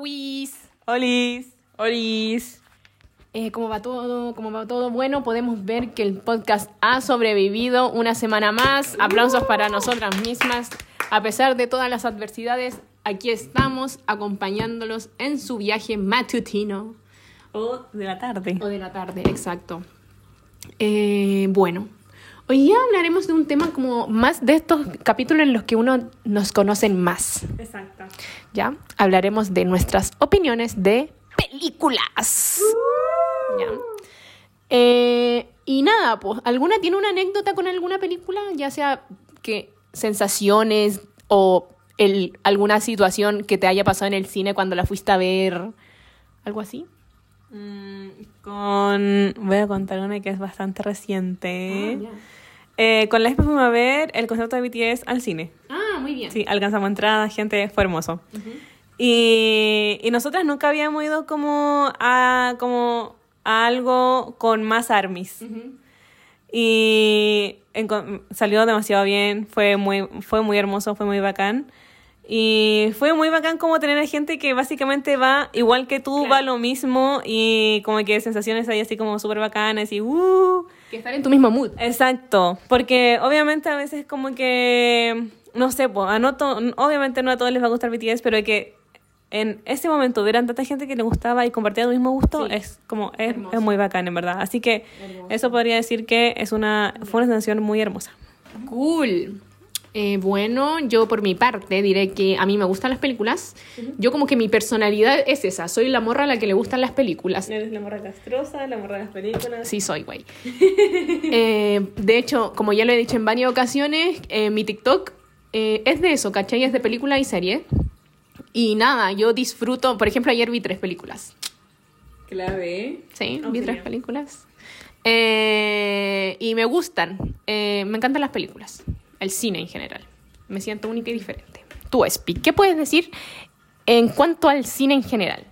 Oli Wawis. Olis. Olis. Eh, ¿Cómo va todo? ¿Cómo va todo? Bueno, podemos ver que el podcast ha sobrevivido una semana más. Aplausos para nosotras mismas. A pesar de todas las adversidades, aquí estamos acompañándolos en su viaje matutino. O de la tarde. O de la tarde, exacto. Eh, bueno, hoy día hablaremos de un tema como más de estos capítulos en los que uno nos conocen más. Exacto. ¿Ya? Hablaremos de nuestras opiniones de películas. ¿Ya? Eh, y nada, pues, ¿alguna tiene una anécdota con alguna película? Ya sea que sensaciones o el, alguna situación que te haya pasado en el cine cuando la fuiste a ver. ¿Algo así? Mm, con. Voy a contar una que es bastante reciente. Ah. Eh, con la vez fuimos a ver el concierto de BTS al cine. Ah, muy bien. Sí, alcanzamos entrada, gente, fue hermoso. y, y nosotras nunca habíamos ido como a, como a algo con más armies. Y salió demasiado bien, fue muy, fue muy hermoso, fue muy bacán. Y fue muy bacán como tener a gente que básicamente va igual que tú, Claro. va lo mismo y como que sensaciones ahí así como súper bacanas y uh, Que estar en tu mismo mood. Exacto, porque obviamente a veces como que, no sé, pues, a no to- obviamente no a todos les va a gustar BTS, pero que en ese momento hubieran tanta gente que le gustaba y compartía el mismo gusto, Sí. es como, es, es muy bacán en verdad. Así que eso podría decir que es una, fue una sensación muy hermosa. Cool. Eh, bueno, yo por mi parte diré que a mí me gustan las películas. Yo como que mi personalidad es esa. Soy la morra a la que le gustan las películas. Eres la morra castrosa, la morra de las películas. Sí, soy, güey. Eh, de hecho, como ya lo he dicho en varias ocasiones, eh, mi TikTok es de eso, ¿cachai? Es de película y serie. Y nada, yo disfruto. Por ejemplo, ayer vi tres películas. Clave. Sí, Oh, vi tres películas. Y me gustan. Me encantan las películas. El cine en general. Me siento única y diferente. Tú, Espi, ¿qué puedes decir en cuanto al cine en general?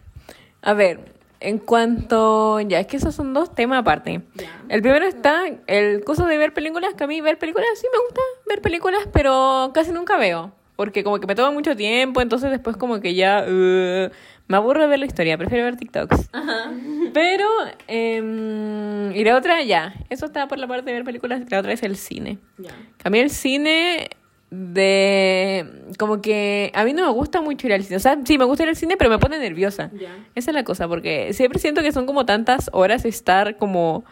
A ver, en cuanto. Ya, es que esos son dos temas aparte. El primero está el curso de ver películas, que a mí ver películas sí me gusta ver películas, pero casi nunca veo. Porque como que me toma mucho tiempo, entonces después como que ya uh, me aburro de ver la historia, prefiero ver TikToks. Pero, em, y la otra ya, eso está por la parte de ver películas, la otra es el cine. A mí el cine de como que a mí no me gusta mucho ir al cine. O sea, sí me gusta ir al cine, pero me pone nerviosa. Ya. Esa es la cosa, porque siempre siento que son como tantas horas estar como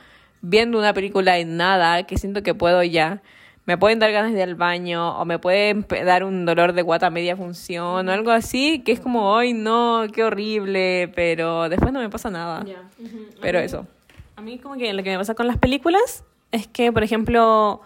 viendo una película en nada, que siento que puedo ya. Me pueden dar ganas de ir al baño, o me pueden dar un dolor de guata media función, o algo así, que es como, ay, no, qué horrible, pero después no me pasa nada. Pero eso. A mí como que lo que me pasa con las películas es que, por ejemplo,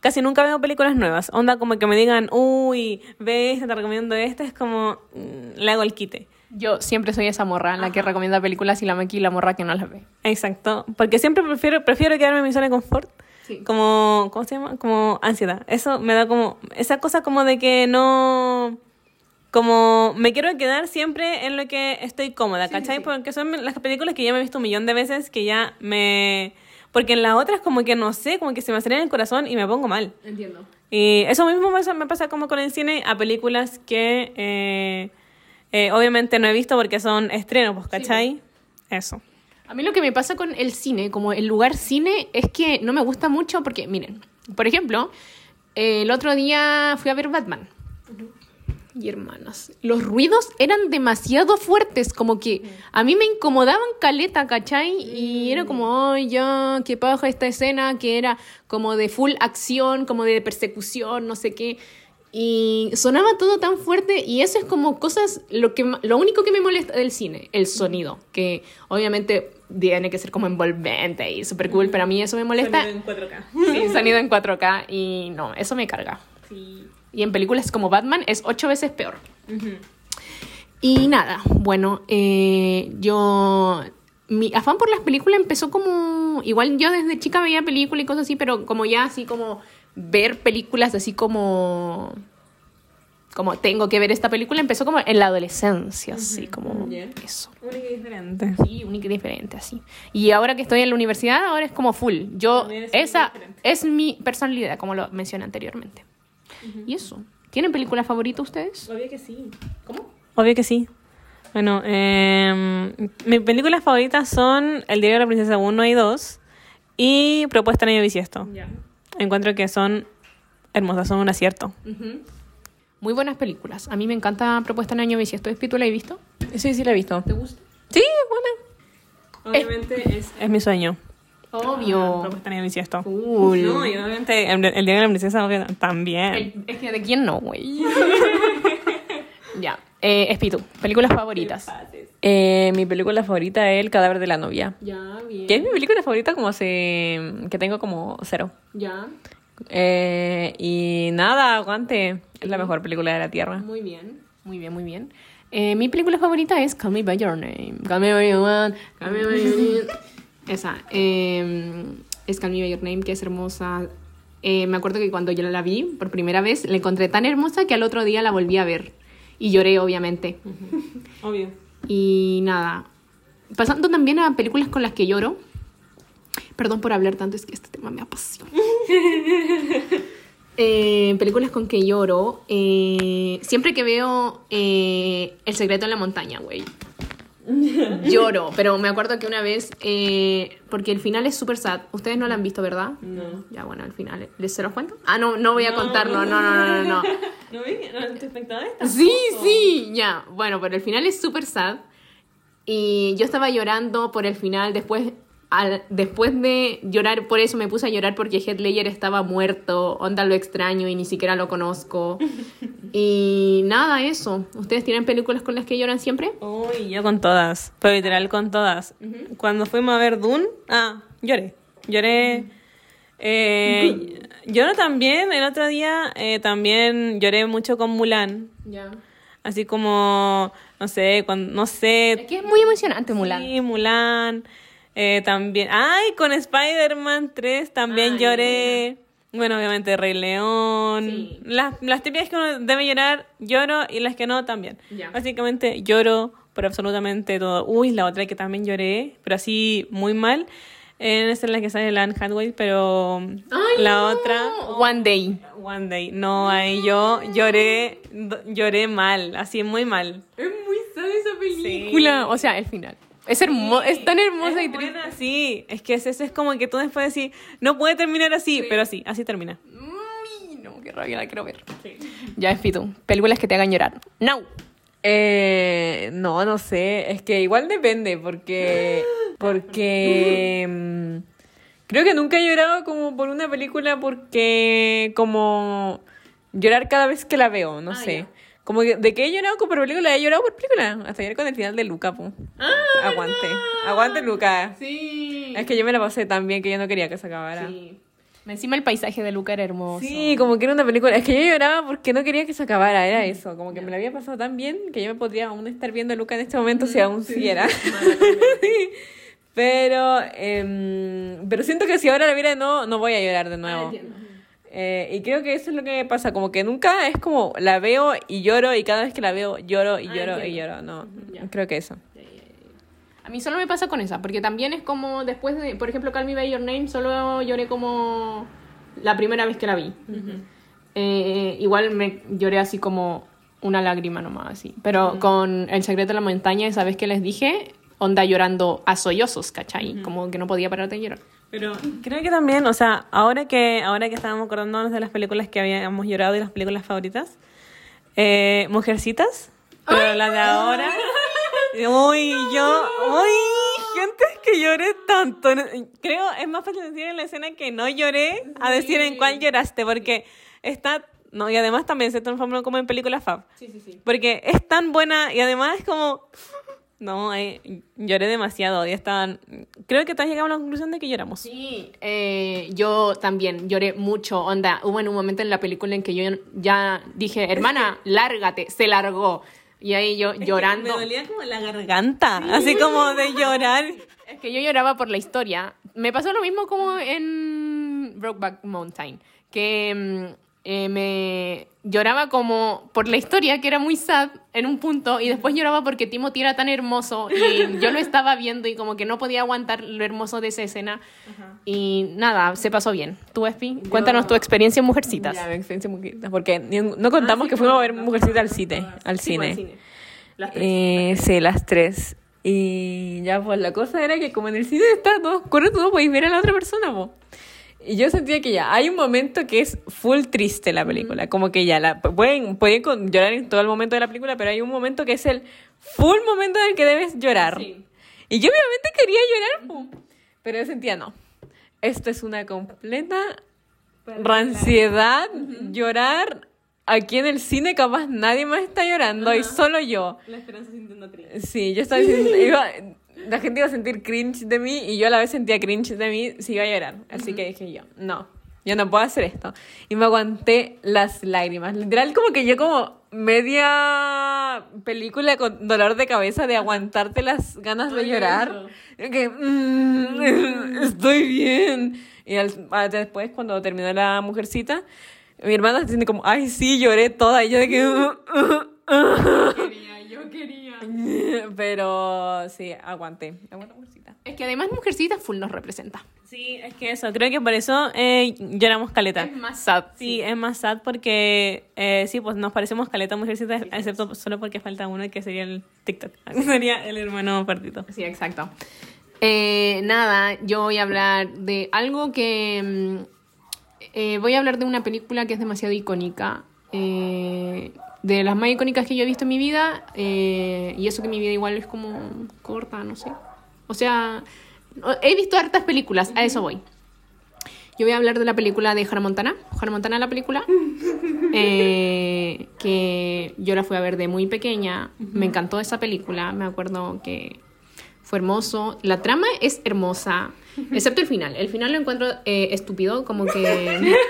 casi nunca veo películas nuevas. Onda como que me digan, uy, ve esta, te recomiendo esta, es como, mm, le hago el quite. Yo siempre soy esa morra, la que recomienda películas y la Maki la morra que no las ve. Exacto, porque siempre prefiero, prefiero quedarme en mi zona de confort. Sí. Como, ¿cómo se llama? Como ansiedad. Eso me da como, esa cosa como de que no, como me quiero quedar siempre en lo que estoy cómoda, ¿cachai? Porque son las películas que ya me he visto un millón de veces que ya me... Porque en las otras como que no sé, como que se me acelera el corazón y me pongo mal. Entiendo. Y eso mismo me pasa, como con el cine a películas que eh, eh, obviamente no he visto porque son estrenos, pues, ¿cachai? Eso. A mí lo que me pasa con el cine, como el lugar cine, es que no me gusta mucho porque, miren, por ejemplo, el otro día fui a ver Batman. Y hermanas, los ruidos eran demasiado fuertes, como que a mí me incomodaban caleta, ¿cachai? Y era como, ay, qué paja esta escena, que era como de full acción, como de persecución, no sé qué. Y sonaba todo tan fuerte y eso es como cosas, lo, que, lo único que me molesta del cine, el sonido, que obviamente tiene que ser como envolvente y súper cool, pero a mí eso me molesta. Sonido en 4K. Sí, sonido en 4K y no, eso me carga. Y en películas como Batman es ocho veces peor. Y nada, bueno, eh, yo... Mi afán por las películas empezó como... Igual yo desde chica veía películas y cosas así, pero como ya así como ver películas así como... Como tengo que ver esta película, empezó como en la adolescencia, así como eso. Única y diferente. Sí, única y diferente, así. Y ahora que estoy en la universidad, ahora es como full. Yo, esa es mi personalidad, como lo mencioné anteriormente. Y eso. ¿Tienen película favorita ustedes? Obvio que sí. ¿Cómo? Obvio que sí. Bueno, eh, mis películas favoritas son El diario de la princesa 1 y 2 y Propuesta en año bisiesto. Ya. Encuentro que son hermosas, son un acierto. Muy buenas películas. A mí me encanta Propuesta en Año Bisiesto. ¿Tú la has visto? Sí, sí, la he visto. ¿Te gusta? Sí, es buena. Obviamente es, es mi sueño. Obvio. Propuesta en año bisiesto. Cool. No, y obviamente el, el diario de la princesa obvio, también. El- es que de quién no, güey. ya. Eh, Espíritu, películas favoritas. Eh, mi película favorita es El cadáver de la novia. Ya, bien. Que es mi película favorita como hace... que tengo como cero. Ya. Eh, y nada, aguante. Es la mejor película de la Tierra. Muy bien. Muy bien, muy bien. Eh, mi película favorita es Call Me By Your Name. Call Me By Your Name. Call Me By Your Name. Esa. eh, es Call Me By Your Name, que es hermosa. Eh, me acuerdo que cuando yo la vi por primera vez, la encontré tan hermosa que al otro día la volví a ver. Y lloré, obviamente. Obvio. Y nada. Pasando también a películas con las que lloro. Perdón por hablar tanto, es que este tema me apasiona. Eh, películas con que lloro. eh, siempre que veo eh, El secreto en la montaña, güey. Lloro, pero me acuerdo que una vez, eh, porque el final es súper sad. Ustedes no la han visto, ¿verdad? No. Ya, bueno, al final. ¿Les se los cuento? Ah, no, no voy a contarlo. No, no, no, no, no. ¿No vi? ¿No te espectador? Sí, sí, ya. Bueno, pero el final es súper sad. Y yo estaba llorando por el final. Después, al- después de llorar por eso, me puse a llorar porque Heath Ledger estaba muerto. Onda lo extraño y ni siquiera lo conozco. y nada, eso. ¿Ustedes tienen películas con las que lloran siempre? Uy, yo con todas. Pero literal con todas. Cuando fuimos a ver Dune, ah, lloré. Lloré. Eh, lloro también, el otro día eh, también lloré mucho con Mulan. Ya. Así como, no sé, cuando, no sé. Es que es muy emocionante, Mulan. Sí, Mulan. Eh, también. Ay, con Spider-Man 3 también Ay, lloré. Bueno, obviamente Rey León. Sí. Las, las típicas que uno debe llorar, lloro y las que no también. Ya. Básicamente lloro por absolutamente todo. Uy, la otra que también lloré, pero así muy mal. En esa es la que sale Lan Hathaway, pero Ay, la no. otra One Day. One Day. No, ahí yo lloré, lloré mal, así muy mal. Es muy sad esa película. O sea, el final. Es, hermo es tan hermosa Es y triste. buena, sí. Es que eso es como que tú después decís, no puede terminar así, pero sí, así termina. No, qué rabia, la quiero ver. Ya es. Películas que te hagan llorar. No. Eh, no, no sé. Es que igual depende, porque. Porque. mm, creo que nunca he llorado como por una película porque. Como. Llorar cada vez que la veo, no Ah, sé. ya. Como que de que he llorado por película, he llorado por película. Hasta ayer con el final de Luca, po. Aguante. Aguante, Luca. Sí. Es que yo me la pasé tan bien que yo no quería que se acabara. Sí. Encima el paisaje de Luca era hermoso. Sí, como que era una película. Es que yo lloraba porque no quería que se acabara, era eso. Como que me la había pasado tan bien que yo me podría aún estar viendo a Luca en este momento si aún siguiera. pero, em, pero siento que si ahora la viera no, no voy a llorar de nuevo. entiendo. Eh, y creo que eso es lo que me pasa, como que nunca es como la veo y lloro y cada vez que la veo lloro y Ah, lloro y entiendo. lloro. No, Ya. creo que eso. A mí solo me pasa con esa, porque también es como después de, por ejemplo, Call Me By Your Name, solo lloré como la primera vez que la vi. Eh, igual me lloré así como una lágrima nomás, así. Pero con El secreto de la montaña, esa vez que les dije, onda llorando a sollozos, ¿cachai? Como que no podía parar de llorar. Pero creo que también, o sea, ahora que ahora que estábamos acordándonos de las películas que habíamos llorado y las películas favoritas, eh, Mujercitas, pero la de ahora, uy, yo, uy, gente que lloré tanto, creo es más fácil decir en la escena que no lloré a decir en cuál lloraste, porque está, no, y además también se transformó como en película fab, Sí, sí, sí. porque es tan buena y además es como... No, eh, lloré demasiado y estaban... Creo que todos llegamos a la conclusión de que lloramos. Sí, eh, yo también lloré mucho, onda. Hubo en un momento en la película en que yo ya dije, hermana, lárgate, se largó. Y ahí yo llorando. Me dolía como la garganta, así como de llorar. Es que yo lloraba por la historia. Me pasó lo mismo como en Brokeback Mountain, que mm, eh, me lloraba como por la historia, que era muy sad en un punto, y después lloraba porque Timothy era tan hermoso y yo lo estaba viendo y como que no podía aguantar lo hermoso de esa escena. Y nada, se pasó bien. ¿Tú, Espi? Cuéntanos tu experiencia en Mujercitas. Ya, mi experiencia Mujercitas, porque no contamos que fuimos a ver Mujercitas al cine. Al Sí, cine. Las tres. Eh, sí, las tres. Y ya, pues la cosa era que como en el cine está todo tú no podéis ver a la otra persona, po. Y yo sentía que ya, hay un momento que es full triste la película. Como que ya, la, pueden, pueden llorar en todo el momento de la película, pero hay un momento que es el full momento en el que debes llorar. Sí. Y yo obviamente quería llorar, pero yo sentía, no. Esto es una completa ranciedad, llorar. Aquí en el cine capaz nadie más está llorando y solo yo. La esperanza sintiendo triste. Sí, yo estaba diciendo, iba- la gente iba a sentir cringe de mí y yo a la vez sentía cringe de mí si iba a llorar. Así que dije yo, no, yo no puedo hacer esto. Y me aguanté las lágrimas. Literal como que yo como media película con dolor de cabeza de aguantarte las ganas de Ay, llorar. Que, mm, estoy bien. Y al- ah, después cuando terminó la mujercita, mi hermana se siente como, ay, sí, lloré toda. Y yo de que... Quería, yo quería. Pero sí, aguanté. Aguanta, mujercita. Es que además Mujercita full nos representa. Sí, es que eso, creo que por eso eh, lloramos caleta. Es más sad. Sí, es más sad porque eh, sí, pues nos parecemos caleta mujercita, excepto solo porque falta uno que sería el TikTok. sería el hermano partito. Sí, exacto. Eh, nada, yo voy a hablar de algo que... mm, eh, voy a hablar de una película que es demasiado icónica. eh, de las más icónicas que yo he visto en mi vida. eh, y eso que mi vida igual es como corta, no sé. O sea, he visto hartas películas, a eso voy. Yo voy a hablar de la película de Hannah Montana. Hannah Montana, la película. eh, que yo la fui a ver de muy pequeña. Me encantó esa película. Me acuerdo que fue hermoso. La trama es hermosa, excepto el final. El final lo encuentro eh, estúpido, como que.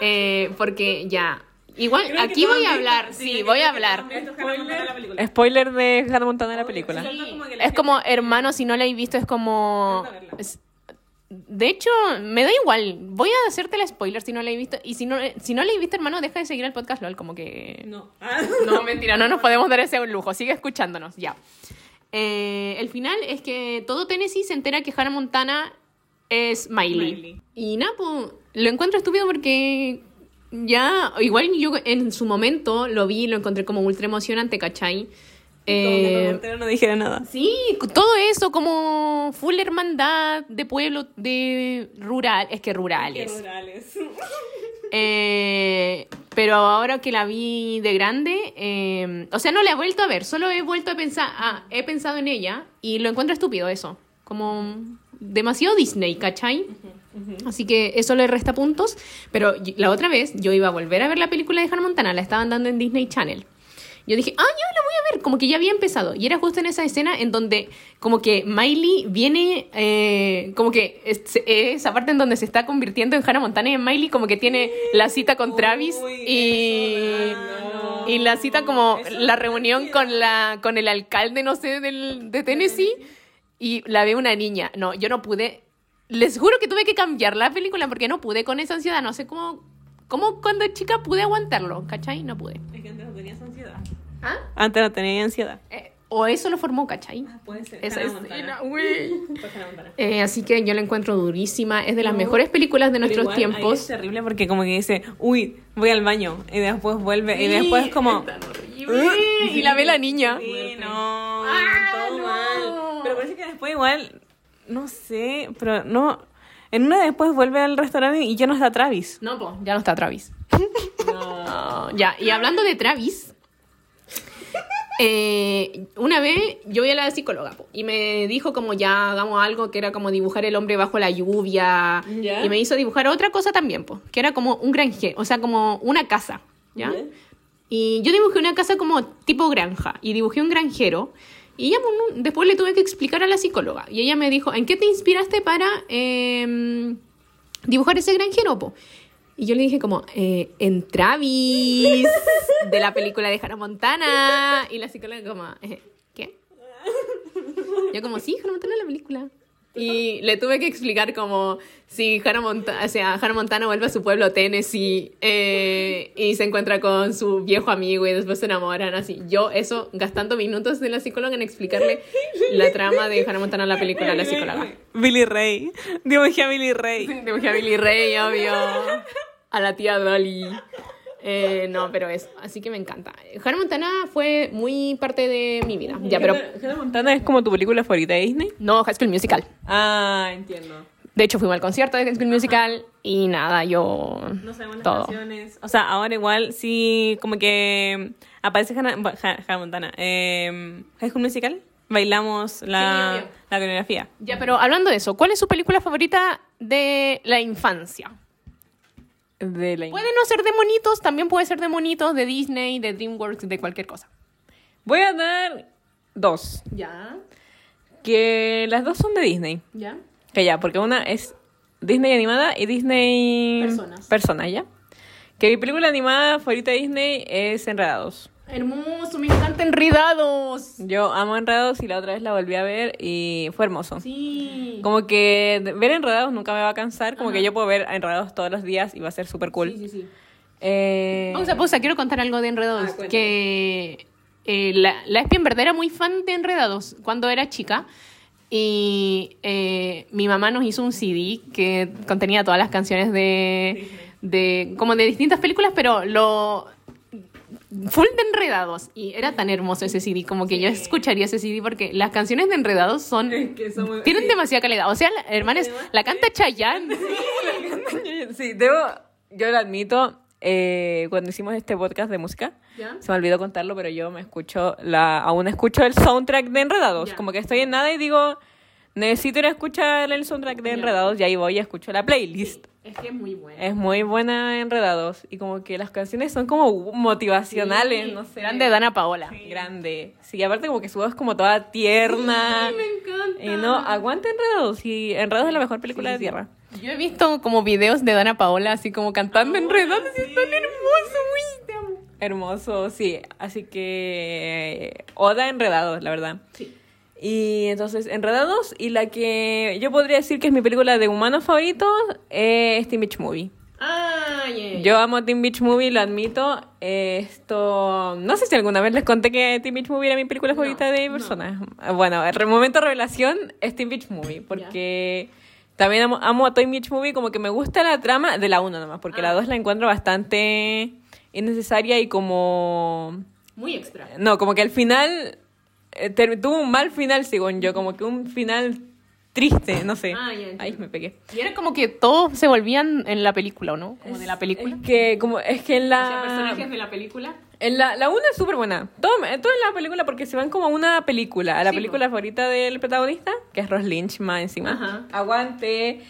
Eh, porque ya. Igual, aquí voy a hablar. Sí, voy a hablar. Spoiler de Hannah Montana de la película. Es como, hermano, si no la habéis visto, es como. es- de hecho, me da igual. Voy a hacerte el spoiler si no la he visto. Y si no, si no la he visto, hermano, deja de seguir el podcast LOL. Como que. No. No, mentira, no nos podemos dar ese lujo. Sigue escuchándonos, ya. Eh, el final es que todo Tennessee se entera que Hannah Montana es Miley. Miley. Y nada, pues, lo encuentro estúpido porque ya, igual yo en su momento lo vi y lo encontré como ultra emocionante, ¿cachai? Eh, no dijera nada. Sí, todo eso como full hermandad de pueblo, de rural, es que rurales. Eh, pero ahora que la vi de grande, eh, o sea, no la he vuelto a ver, solo he vuelto a pensar, ah, he pensado en ella y lo encuentro estúpido eso, como demasiado Disney, ¿cachai? Así que eso le resta puntos, pero la otra vez yo iba a volver a ver la película de Hannah Montana, la estaban dando en Disney Channel. Yo dije, ah, yo la voy a ver, como que ya había empezado. Y era justo en esa escena en donde, como que Miley viene, eh, como que es, esa parte en donde se está convirtiendo en Hannah Montana y en Miley, como que tiene la cita con Travis y, y la cita como la reunión con, la, con el alcalde, no sé, del, de Tennessee. Y la ve una niña. No, yo no pude. Les juro que tuve que cambiar la película porque no pude con esa ansiedad. No sé cómo, cómo cuando chica pude aguantarlo, ¿cachai? No pude. Es que antes no tenías ansiedad. ¿Ah? Antes no tenía ansiedad. Eh, o eso lo formó, ¿cachai? Puede ser. Esa. Fue Hannah Montana. Eh, así que yo la encuentro durísima. Es de las No, mejores películas de nuestros igual, ahí tiempos. Es terrible porque como que dice, uy, voy al baño. Y después vuelve. y después como... y la ve la niña. Sí, no. Ah, todo no. mal. Pero parece que después igual, no sé, pero no. En una después vuelve al restaurante y ya no está Travis. No, po, ya no está Travis. No, ya, y hablando de Travis, eh, una vez yo vi a la psicóloga po, y me dijo como ya hagamos algo que era como dibujar el hombre bajo la lluvia Ya. y me hizo dibujar otra cosa también, po, que era como un granjero, o sea, como una casa, ¿ya? Ya. Y yo dibujé una casa como tipo granja y dibujé un granjero y ya después le tuve que explicar a la psicóloga y ella me dijo, ¿en qué te inspiraste para em, dibujar ese granjero? po?" Y yo le dije como, "Eh, en Travis, de la película de Hannah Montana. Y la psicóloga como, "Eh, ¿qué? Yo como, sí, Hannah Montana la película. Y le tuve que explicar como si Hannah Montana, o sea, Hannah Montana vuelve a su pueblo Tennessee eh, y se encuentra con su viejo amigo y después se enamoran así. Yo eso, gastando minutos de la psicóloga en explicarle la trama de Hannah Montana en la película la psicóloga. Billy Ray. Dibujé a Billy Ray. Dibujé a Billy Ray, obvio. A la tía Dolly. Eh, no, pero eso. Así que me encanta. Hannah Montana fue muy parte de mi vida. Ya, pero. Hannah Montana es como tu película favorita de Disney. No, High School Musical. Ah, entiendo. De hecho, fuimos al concierto de High School Musical y nada, yo. No sabemos las todo. canciones. O sea, ahora igual sí, como que aparece Hannah, Hannah Montana. Eh, High School Musical, bailamos la, Sí, la coreografía. Ya, pero hablando de eso, ¿cuál es su película favorita de la infancia? De la... Puede no ser de monitos, también puede ser de monitos, de Disney, de DreamWorks, de cualquier cosa. Voy a dar dos. Ya, Que las dos son de Disney. ya. Que ya, porque una es Disney animada y Disney Personas. Personas, ¿ya? Que mi película animada favorita de Disney es Enredados. Hermoso, me encanta Enredados. Yo amo Enredados y la otra vez la volví a ver y fue hermoso. Sí. Como que ver Enredados nunca me va a cansar, como que yo puedo ver Enredados todos los días y va a ser súper cool. Sí, sí, sí. Eh, Pausa, pausa, quiero contar algo de Enredados. Ah, que eh, la, la Espi en verdad era muy fan de Enredados cuando era chica. Y eh, mi mamá nos hizo un CD que contenía todas las canciones de, de como de distintas películas, pero lo full de Enredados. Y era tan hermoso ese CD, como que yo escucharía ese CD porque las canciones de Enredados son, que son tienen sí. demasiada calidad. O sea, la- hermanos, la canta Chayanne. Sí, debo, yo lo admito, eh, cuando hicimos este podcast de música, ¿Ya? se me olvidó contarlo, pero yo me escucho, la, aún escucho el soundtrack de Enredados. Ya. Como que estoy en nada y digo, necesito ir a escuchar el soundtrack de. Enredados y ahí voy y escucho la playlist. Es que es muy bueno. Es muy buena Enredados y como que las canciones son como motivacionales, no sé. Eran de Dana Paola. Grande. Sí, aparte como que su voz es como toda tierna. me encanta. Y no, aguanta Enredados. Y Enredados es la mejor película de Tierra. Yo he visto como videos de Dana Paola así como cantando enredados y es tan hermoso, uy, te amo. Hermoso, sí. Así que eh, Oda Enredados, la verdad. Sí. Y entonces Enredados y la que yo podría decir que es mi película de humanos favoritos es Teen Beach Movie. Ah, yeah. Yo amo Teen Beach Movie, lo admito. Eh, Esto, no sé si alguna vez les conté que Teen Beach Movie era mi película favorita de personas. Bueno, el momento de revelación es Teen Beach Movie, porque también amo, amo a Teen Beach Movie, como que me gusta la trama de la 1 nomás, porque la 2 la encuentro bastante innecesaria y como... Muy extra. No, como que al final eh, tuvo un mal final, según yo, como que un final triste, no sé. Ah, ya. Ahí me pegué. Y era como que todos se volvían en la película, ¿o no? Como de la película. Es que, como, es que en la... O sea, personajes de la película. En la, la una es súper buena. Todo, todo en la película porque se van como a una película. A la Sí, película favorita del protagonista, que es Ross Lynch más encima. Ajá. Aguante.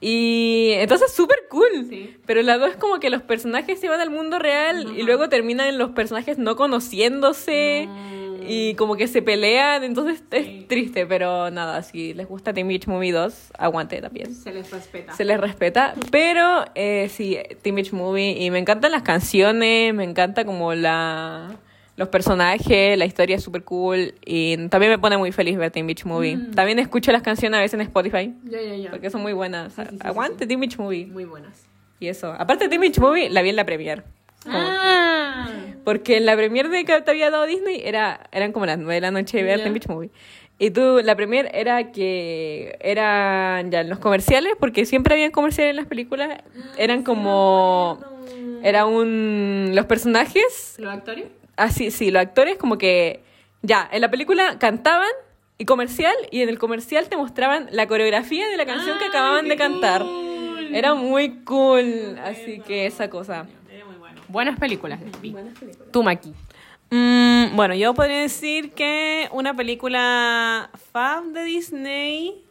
Y entonces súper cool. Sí. Pero la dos es como que los personajes se van al mundo real y luego terminan los personajes no conociéndose. Y como que se pelean, entonces es triste, pero nada, si les gusta Teen Beach Movie 2, aguante también Se les respeta. se les respeta. Pero eh, sí, Teen Beach Movie. Y me encantan las canciones, me encanta como la los personajes, la historia es súper cool. Y también me pone muy feliz ver Teen Beach Movie. También escucho las canciones a veces en Spotify. Ya, ya, ya. Porque son muy buenas. sí, sí, Aguante Teen Beach Movie. Muy buenas. Y eso. Aparte Teen Beach Movie, la vi en la premier. Como- Ah. Porque en la premier de que te había dado Disney era, eran como las 9 de la noche de ver Ya. Teen Beach Movie. Y tú, la premier era que eran ya los comerciales, porque siempre habían comerciales en las películas. Eran como. Era un. Los personajes. ¿Los actores? Así, sí, los actores como que. Ya, en la película cantaban y comercial, y en el comercial te mostraban la coreografía de la canción que ¡Ay, acababan de cantar. cool! Era muy cool, así que esa cosa. Buenas películas. Tú, Maki. Mm, bueno, yo podría decir que una película fab de Disney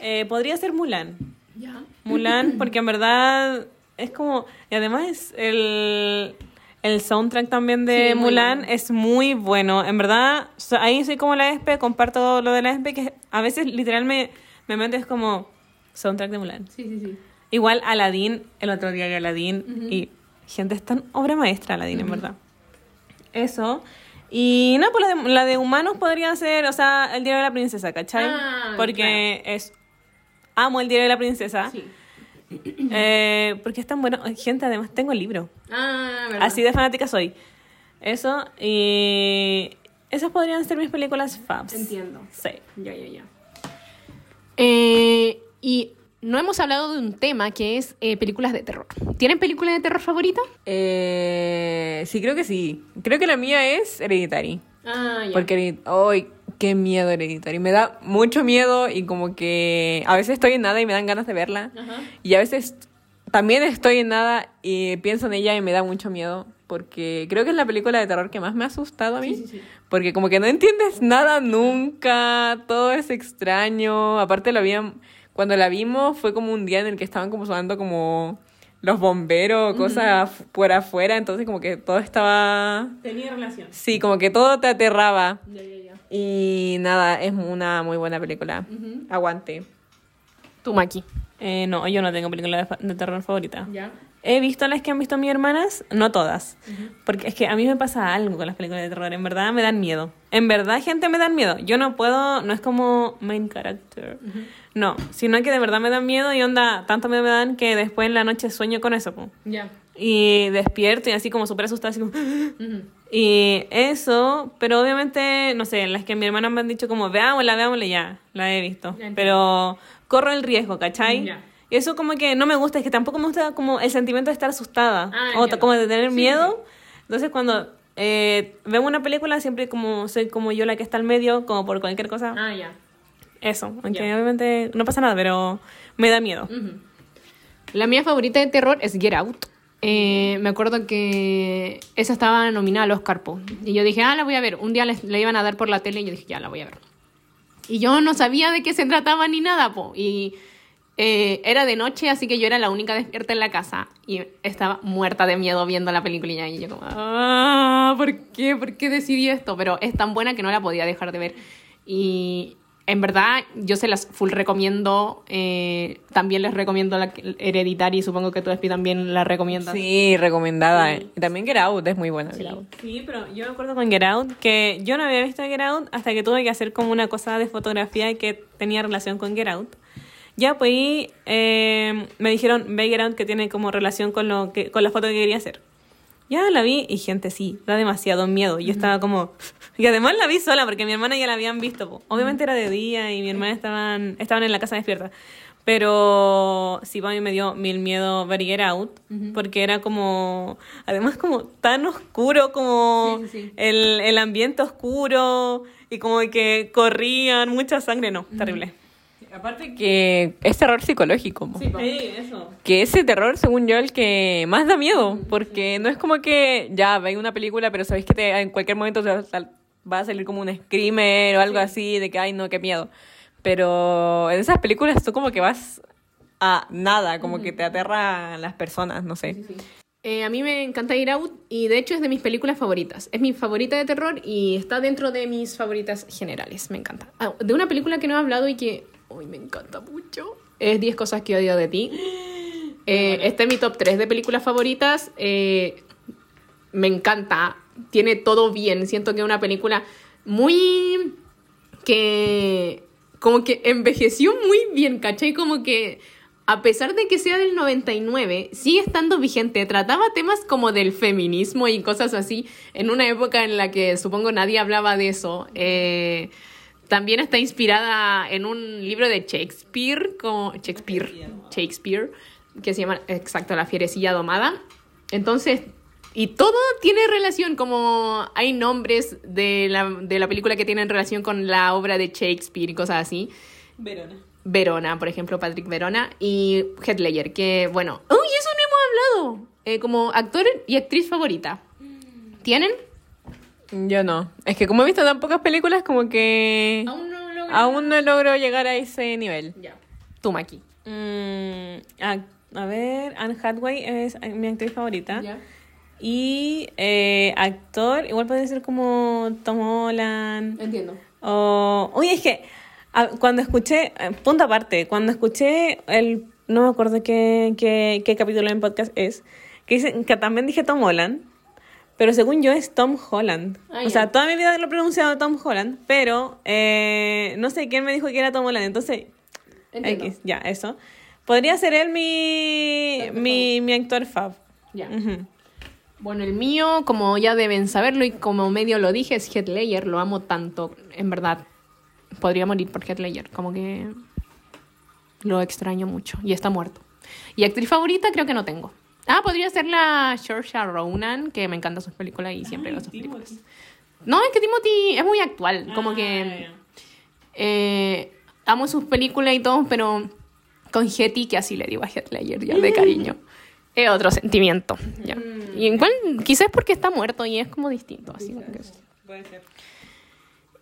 eh, podría ser Mulan. Ya. Mulan, porque en verdad es como. Y además el, el soundtrack también de Sí, Mulan bueno. es muy bueno. En verdad, so- ahí soy como la ESPE, comparto lo de la ESPE, que a veces literal me, me meto es como soundtrack de Mulan. Sí, sí, sí. Igual Aladdin, el otro día que Aladdin, y gente, es tan obra maestra Aladdin, en verdad. Eso. Y no, pues la de, la de humanos podría ser, o sea, el diario de la princesa, ¿cachai? Ah, porque es. Amo el diario de la princesa. Sí. Eh, porque es tan bueno. Gente, además tengo el libro. Ah, verdad. Así de fanática soy. Eso. Y. Esas podrían ser mis películas faves. Entiendo. Sí. Ya, ya, ya. Eh, y no hemos hablado de un tema que es eh, películas de terror. ¿Tienen películas de terror favorita? Eh, sí, creo que sí. Creo que la mía es Hereditary. Ah, Porque, ¡ay! qué miedo Hereditary. Me da mucho miedo y como que a veces estoy en nada y me dan ganas de verla. Y a veces también estoy en nada y pienso en ella y me da mucho miedo. Porque creo que es la película de terror que más me ha asustado a mí. Sí, sí, sí. Porque como que no entiendes nada nunca, todo es extraño. Aparte lo habían, cuando la vimos fue como un día en el que estaban como sonando como los bomberos, cosas por afuera, entonces como que todo estaba... Tenía relación. Sí, como que todo te aterraba. Ya, ya, ya. Y nada, es una muy buena película. Aguante. Tú, Maki. Eh, no, yo no tengo película de terror favorita. Ya. He visto las que han visto mis hermanas, no todas. Porque es que a mí me pasa algo con las películas de terror. En verdad me dan miedo. En verdad, gente, me dan miedo. Yo no puedo, no es como main character. No, sino que de verdad me dan miedo y onda, tanto miedo me dan que después en la noche sueño con eso. Ya. Y despierto y así como súper asustada, así como... Y eso, pero obviamente, no sé, las que mi hermana me han dicho como, veámosla, veámosla, ya, la he visto. Entiendo. Pero corro el riesgo, ¿cachai? Ya. Y eso como que no me gusta, es que tampoco me gusta como el sentimiento de estar asustada Ah, o como de tener Sí, miedo. Entonces cuando eh, veo una película siempre como soy como yo la que está al medio, como por cualquier cosa. Ah, ya. Eso, aunque Ya. obviamente no pasa nada, pero me da miedo. La mía favorita de terror es Get Out. Eh, me acuerdo que esa estaba nominada al Oscar, po. Y yo dije, ah, la voy a ver. Un día la iban a dar por la tele y yo dije, ya, la voy a ver. Y yo no sabía de qué se trataba ni nada, po. Y eh, era de noche, así que yo era la única despierta en la casa. Y estaba muerta de miedo viendo la película. Y yo como, ah, ¿por qué? ¿Por qué decidí esto? Pero es tan buena que no la podía dejar de ver. Y en verdad, yo se las full recomiendo. eh, también les recomiendo la Hereditary. Supongo que tú, Espi, también la recomiendas. Sí, recomendada. Y también Get Out es muy buena. Get Out. Sí, pero yo me acuerdo con Get Out que yo no había visto Get Out hasta que tuve que hacer como una cosa de fotografía que tenía relación con Get Out. Ya, pues ahí, eh, me dijeron, ve Get Out que tiene como relación con, lo que, con la foto que quería hacer. Ya la vi y gente, sí, da demasiado miedo. Yo estaba como... Y además la vi sola porque mi hermana ya la habían visto. po. Obviamente era de día y mi hermana estaban, estaban en la casa despierta. Pero sí, para mí me dio mil miedo ver Get Out porque era como... Además como tan oscuro como Sí, sí, sí. El, el ambiente oscuro y como que corrían mucha sangre. No, terrible. Aparte que es terror psicológico. Sí, po. eso. Que ese terror, según yo, el que más da miedo. Porque no es como que ya veis una película, pero sabéis que te, en cualquier momento te va a salir como un screamer o algo así, de que, ay, no, qué miedo. Pero en esas películas tú como que vas a nada, como que te aterran las personas, no sé. Eh, a mí me encanta ir out y de hecho es de mis películas favoritas. Es mi favorita de terror y está dentro de mis favoritas generales. Me encanta. Ah, de una película que no he hablado y que hoy me encanta mucho. Es 10 cosas que odio de ti. Eh, este es mi top 3 de películas favoritas. Eh, me encanta. Tiene todo bien. Siento que es una película muy... que... como que envejeció muy bien, ¿cachai? Como que a pesar de que sea del 99, sigue estando vigente. Trataba temas como del feminismo y cosas así en una época en la que supongo nadie hablaba de eso. Eh, también está inspirada en un libro de Shakespeare, como Shakespeare, Shakespeare, que se llama, exacto, La fierecilla domada. Entonces, y todo tiene relación, como hay nombres de la, de la película que tienen relación con la obra de Shakespeare y cosas así. Verona. Verona, por ejemplo, Patrick Verona y Heath Ledger, que bueno, uy, eso no hemos hablado, Eh, como actor y actriz favorita. ¿Tienen? Yo no. Es que como he visto tan pocas películas, como que Aún no lo aún no logro llegar a ese nivel. Ya. Tú, Maki. Mm, a, a ver, Anne Hathaway es mi actriz favorita. Y eh, actor, igual puede ser como Tom Holland. Entiendo. O, oye, es que a- cuando escuché, eh, punto aparte, cuando escuché el, no me acuerdo qué, qué, qué capítulo en podcast es, que, dicen, que también dije Tom Holland, pero según yo es Tom Holland. Ah, o sea, toda mi vida lo he pronunciado Tom Holland, pero eh, no sé quién me dijo que era Tom Holland, entonces, Entiendo. X, ya, eso. Podría ser él mi, mi, mi actor fab. Ya. Ujú. Bueno, el mío, como ya deben saberlo y como medio lo dije, es Heath Ledger. Lo amo tanto, en verdad. Podría morir por Heath Ledger, como que... Lo extraño mucho. Y está muerto. Y actriz favorita creo que no tengo. Ah, podría ser la Saoirse Ronan, que me encanta sus películas y siempre veo sus películas. No, es que Timothy es muy actual. Como que... eh, amo sus películas y todo, pero con Hetty, que así le digo a Heath Ledger ya de cariño. Es otro sentimiento. Ya. Y igual, quizás porque está muerto y es como distinto. Así como que es- Puede ser.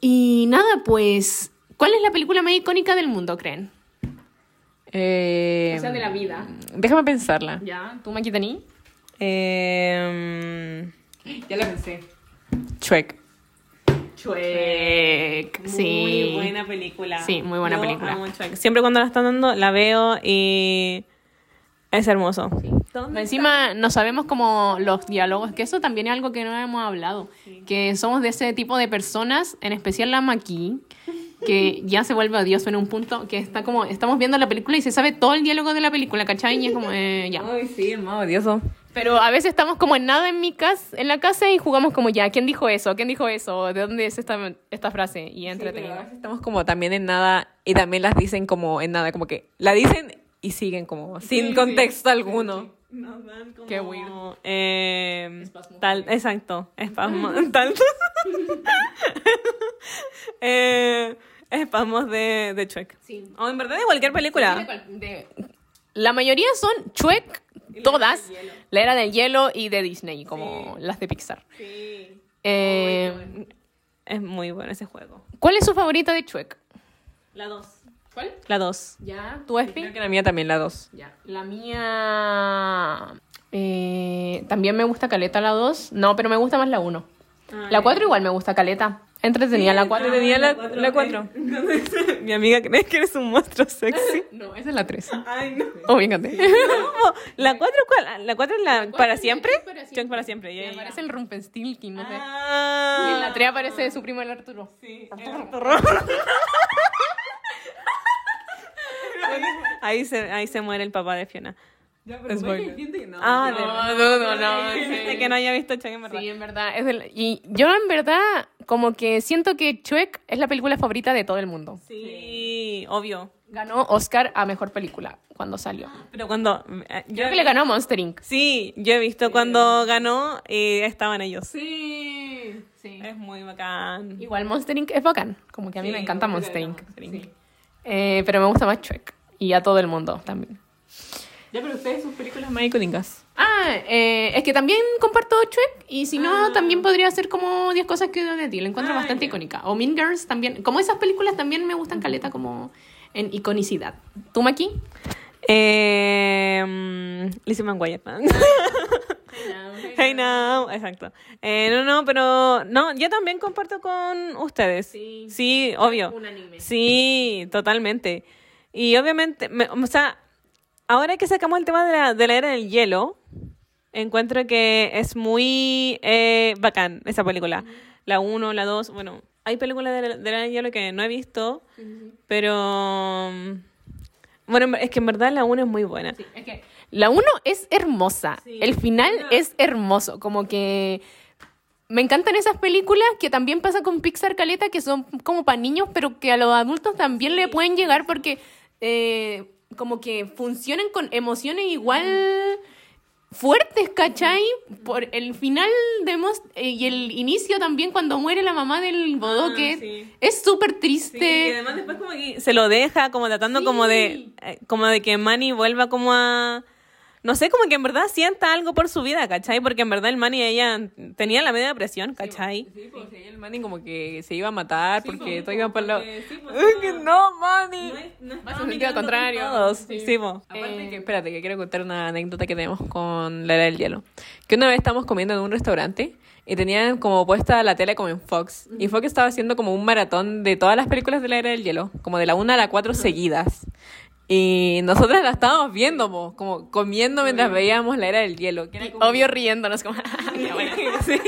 Y nada, pues, ¿cuál es la película más icónica del mundo, creen? Eh, O sea, de la vida. Déjame pensarla. ¿Ya? ¿Tú, Maquitani? Eh, Ya la pensé. Shrek. Shrek. Sí. Muy buena película. Sí, muy buena Yo película. amo. Siempre cuando la están dando, la veo y es hermoso. Encima no sabemos como los diálogos, que eso también es algo que no hemos hablado, que somos de ese tipo de personas, en especial la Maki, que ya se vuelve odioso en un punto, que está como, estamos viendo la película y se sabe todo el diálogo de la película, ¿cachai? Y es como, eh, ya. Ay, sí, es más odioso. Pero a veces estamos como en nada en mi casa, en la casa y jugamos como ya, ¿quién dijo eso? ¿Quién dijo eso? ¿De dónde es esta, esta frase? Y entretenido. a veces estamos como también en nada y también las dicen como en nada, como que la dicen y siguen como sin contexto alguno. Nos dan como... Qué weird. Eh, Espasmos. tal, exacto. Espasmos. tal. eh, espasmos de, de Shrek. Sí. O en verdad de cualquier película. De- La mayoría son Shrek, todas. La era del hielo y de Disney, como las de Pixar. Sí. Eh, Es muy bueno ese juego. ¿Cuál es su favorita de Shrek? La 2. ¿Cuál? La 2. Ya, ¿tú, Espi? Creo que la mía también la dos. Ya. La mía... eh, también me gusta Caleta la 2. No, pero me gusta más la 1. La 4 igual me gusta Caleta. Entretenida la 4. tenía la- la cuatro. Mi amiga cree que eres un monstruo sexy. No, esa es la 3. Ay, no. Oh, fíjate. No, ¿La 4 cuál? ¿La 4 es la para siempre? Para Shrek para siempre. ya, Y ya, ya. aparece el Rumpelstiltskin, no sé. Ah. Y en la 3 aparece su primo el Arturo. Sí, ahí se ahí se muere el papá de Fiona. Spoiler. Ah, No, no, no, no. de, sí. de que no haya visto Chuck en verdad. Sí, en verdad. Es del- y yo en verdad como que siento que Shrek es la película favorita de todo el mundo. Sí, obvio. Ganó Oscar a Mejor Película cuando salió. Pero cuando eh, yo Creo que le ganó a Monster Inc. Sí, yo he visto cuando ganó y estaban ellos. Sí, sí. Es muy bacán. Igual Monster Inc. es bacán. Como que a mí Sí, me encanta Monster Inc. Monster Inc. Sí. Eh, pero me gusta más Shrek. Y a todo el mundo también. Ya, pero ustedes sus películas más icónicas. Ah, eh, es que también comparto Shrek y si no, también podría ser como 10 cosas que odio de ti. La encuentro Ah, bastante icónica. O Mean Girls también. Como esas películas también me gustan caleta como en iconicidad. ¿Tú, Maki? Eh, Lizzie McGuire. Hey now, exacto. Eh, no, no, pero no, yo también comparto con ustedes. Sí. Sí, obvio. Unánime. Sí, totalmente. Y obviamente, me- o sea, ahora que sacamos el tema de la, de la era del hielo, encuentro que es muy eh, bacán esa película. La 1, la 2, bueno, hay películas de la, de la era del hielo que no he visto, pero... Bueno, es que en verdad la 1 es muy buena. Sí, es que la 1 es hermosa. Sí. El final No. es hermoso. Como que me encantan esas películas que también pasa con Pixar Caleta, que son como para niños, pero que a los adultos también le pueden llegar porque eh, como que funcionan con emociones igual fuertes, ¿cachai? Por el final de Mos- eh, y el inicio también cuando muere la mamá del bodoque. Ah, sí. Es súper Sí, triste. y además después como que se lo deja, como tratando como de eh, como de que Manny vuelva como a no sé, como que en verdad sienta algo por su vida, ¿cachai? Porque en verdad el Manny y ella tenía la media depresión, ¿cachai? Sí, pues el Manny como que se iba a matar porque todo iba por lo... porque sí, pues, ¡Ay, que no, Manny! Vas en sentido contrario. Todos, Sí. sí. Aparte que, espérate, que quiero contar una anécdota que tenemos con la era del hielo. Que una vez estábamos comiendo en un restaurante y tenían como puesta la tele como en Fox. Y Fox estaba haciendo como un maratón de todas las películas de la era del hielo, como de la 1 a la 4 seguidas. Y nosotras la estábamos viendo, po, como comiendo mientras veíamos la era del hielo. Que era como- Obvio riéndonos como... Bueno. sí.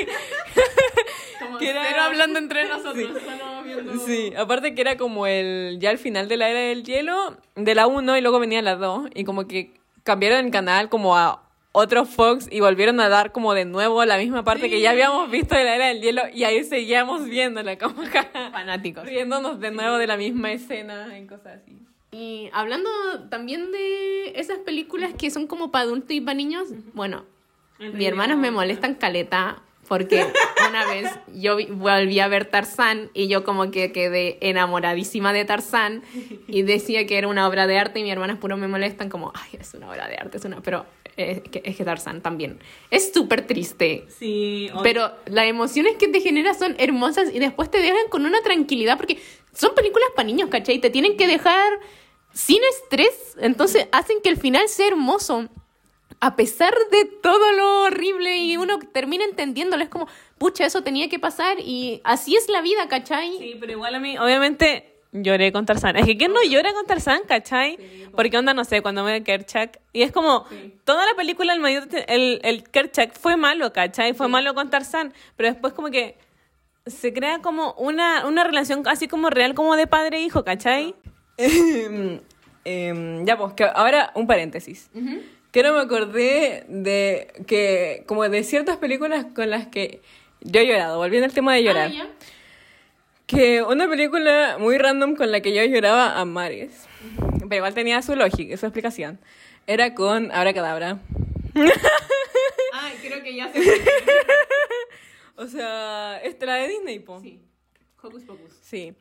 Como Que era- cero hablando entre nosotros. solo viendo- Sí, aparte que era como el ya el final de la era del hielo, de la 1 y luego venía la 2 y como que cambiaron el canal como a otro Fox y volvieron a dar como de nuevo la misma parte que ya habíamos visto de la era del hielo y ahí seguíamos viéndola como Fanáticos. riéndonos de nuevo de la misma escena y cosas así. Y hablando también de esas películas que son como para adultos y para niños, bueno, mis hermanos me molestan caleta porque una vez yo volví a ver Tarzán y yo como que quedé enamoradísima de Tarzán y decía que era una obra de arte y mis hermanas puro me molestan como, ay, es una obra de arte, es una... Pero es que, es que Tarzán también es súper triste. Sí. o- Pero las emociones que te genera son hermosas y después te dejan con una tranquilidad porque son películas para niños, ¿cachai? Te tienen que dejar sin estrés, entonces hacen que el final sea hermoso. A pesar de todo lo horrible y uno termina entendiéndolo, es como, pucha, eso tenía que pasar y así es la vida, ¿cachai? Sí, pero igual a mí, obviamente, lloré con Tarzán. Es que ¿quién no llora con Tarzán, cachai? Porque onda, no sé, cuando me ve Kerchak. Y es como, toda la película, el, marido- el, el Kerchak fue malo, cachai? Fue malo con Tarzán. Pero después como que se crea como una, una relación así como real, como de padre e hijo, cachai? Em, ya, pues, que ahora un paréntesis. Que no me acordé de que, como de ciertas películas con las que yo he llorado, volviendo al tema de llorar. Ah. Que una película muy random con la que yo lloraba a mares, pero igual tenía su lógica, su explicación. Era con Abracadabra. Ay, creo que ya sé. O de Disney, po. Sí. Hocus Pocus. Sí.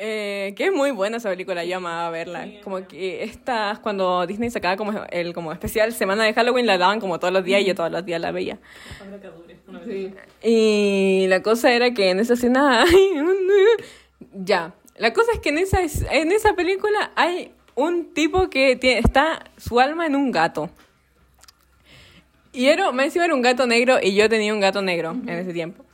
Eh, que es muy buena esa película, yo amaba verla. como que estas, cuando Disney sacaba como el como especial semana de Halloween, la daban como todos los días y yo todos los días la veía. Sí. Y la cosa era que en esa escena... ya. La cosa es que en esa, es- en esa película hay un tipo que tiene, está su alma en un gato. Y era, me encima era un gato negro y yo tenía un gato negro en ese tiempo.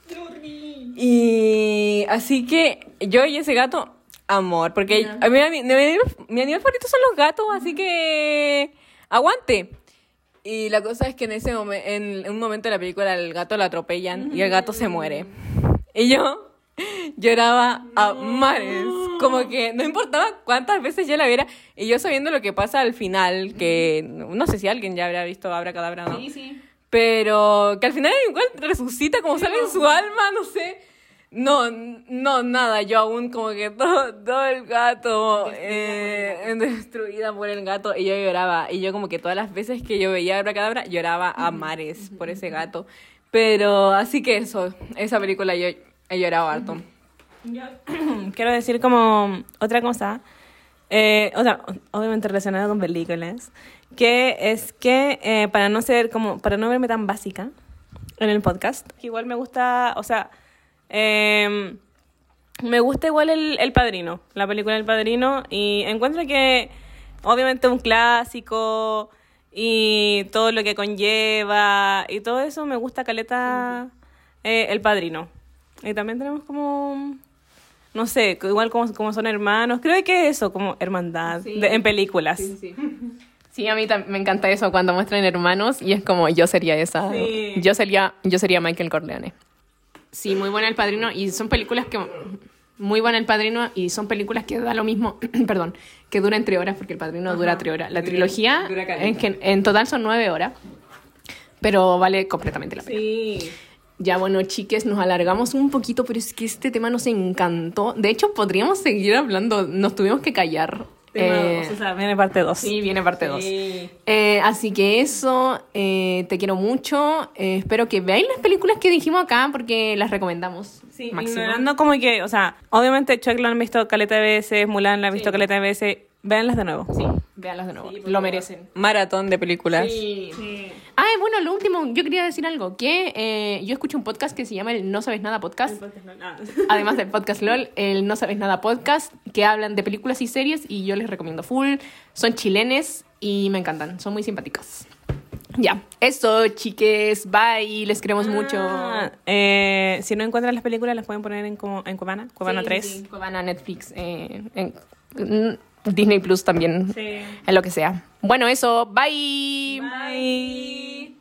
Y así que yo y ese gato, amor, porque a mí, a mí- mi, animal, mi animal favorito son los gatos, así que aguante. Y la cosa es que en ese en un momento de la película, el gato lo atropellan y el gato se muere. Y yo lloraba a mares, como que no importaba cuántas veces yo la viera, y yo sabiendo lo que pasa al final, que no sé si alguien ya habrá visto Abra Cadabra no. Sí, sí. Pero que al final igual resucita como sale en su alma, no sé. No, no, nada, yo aún como que todo, todo el gato, eh, destruida por el gato, y yo lloraba, y yo como que todas las veces que yo veía Abracadabra, lloraba a mares por ese gato. Pero así que eso, esa película yo he llorado harto. Quiero decir como otra cosa, eh, o sea, obviamente relacionada con películas, que es que eh, para no ser como, para no verme tan básica en el podcast, igual me gusta, o sea, eh, me gusta igual el, el Padrino, la película El Padrino, y encuentro que obviamente un clásico y todo lo que conlleva y todo eso me gusta caleta eh, El Padrino. Y también tenemos como, no sé, igual como, como son hermanos, creo que eso, como hermandad Sí. de- en películas. Sí, sí. Sí, a mí me encanta eso cuando muestran hermanos y es como yo sería esa. Sí. Yo sería yo sería Michael Corleone. Sí, muy buena El Padrino y son películas que muy buena El Padrino y son películas que da lo mismo, perdón, que duran tres horas porque El Padrino dura tres horas. La Dura- trilogía dura en, que- en total son nueve horas, pero vale completamente la pena. Sí. Ya bueno, chiques, nos alargamos un poquito, pero es que este tema nos encantó. De hecho, podríamos seguir hablando, nos tuvimos que callar. Eh, o sea, viene parte 2. Sí, viene parte 2. Sí. así que eso, eh, te quiero mucho. eh, espero que veáis las películas que dijimos acá porque las recomendamos. Sí, máximo. ignorando como que, o sea, obviamente Chuck lo han visto caleta de veces, Mulan la han visto Sí. caleta de veces, véanlas de nuevo. Sí, véanlas de nuevo. Lo merecen. Maratón de películas. Ah, y bueno, lo último, yo quería decir algo, que eh, yo escucho un podcast que se llama el No Sabes Nada Podcast. Además del podcast LOL, el No Sabes Nada Podcast, que hablan de películas y series y yo les recomiendo full. Son chilenes y me encantan, son muy simpáticos. Ya, eso, chiques, bye, les queremos mucho. Ah, eh, si no encuentran las películas, las pueden poner en, como, en Cuevana, Cuevana Sí, 3. sí, Cuevana, Netflix, eh, en- Disney Plus también, Sí. en lo que sea. Bueno, eso, bye. Bye.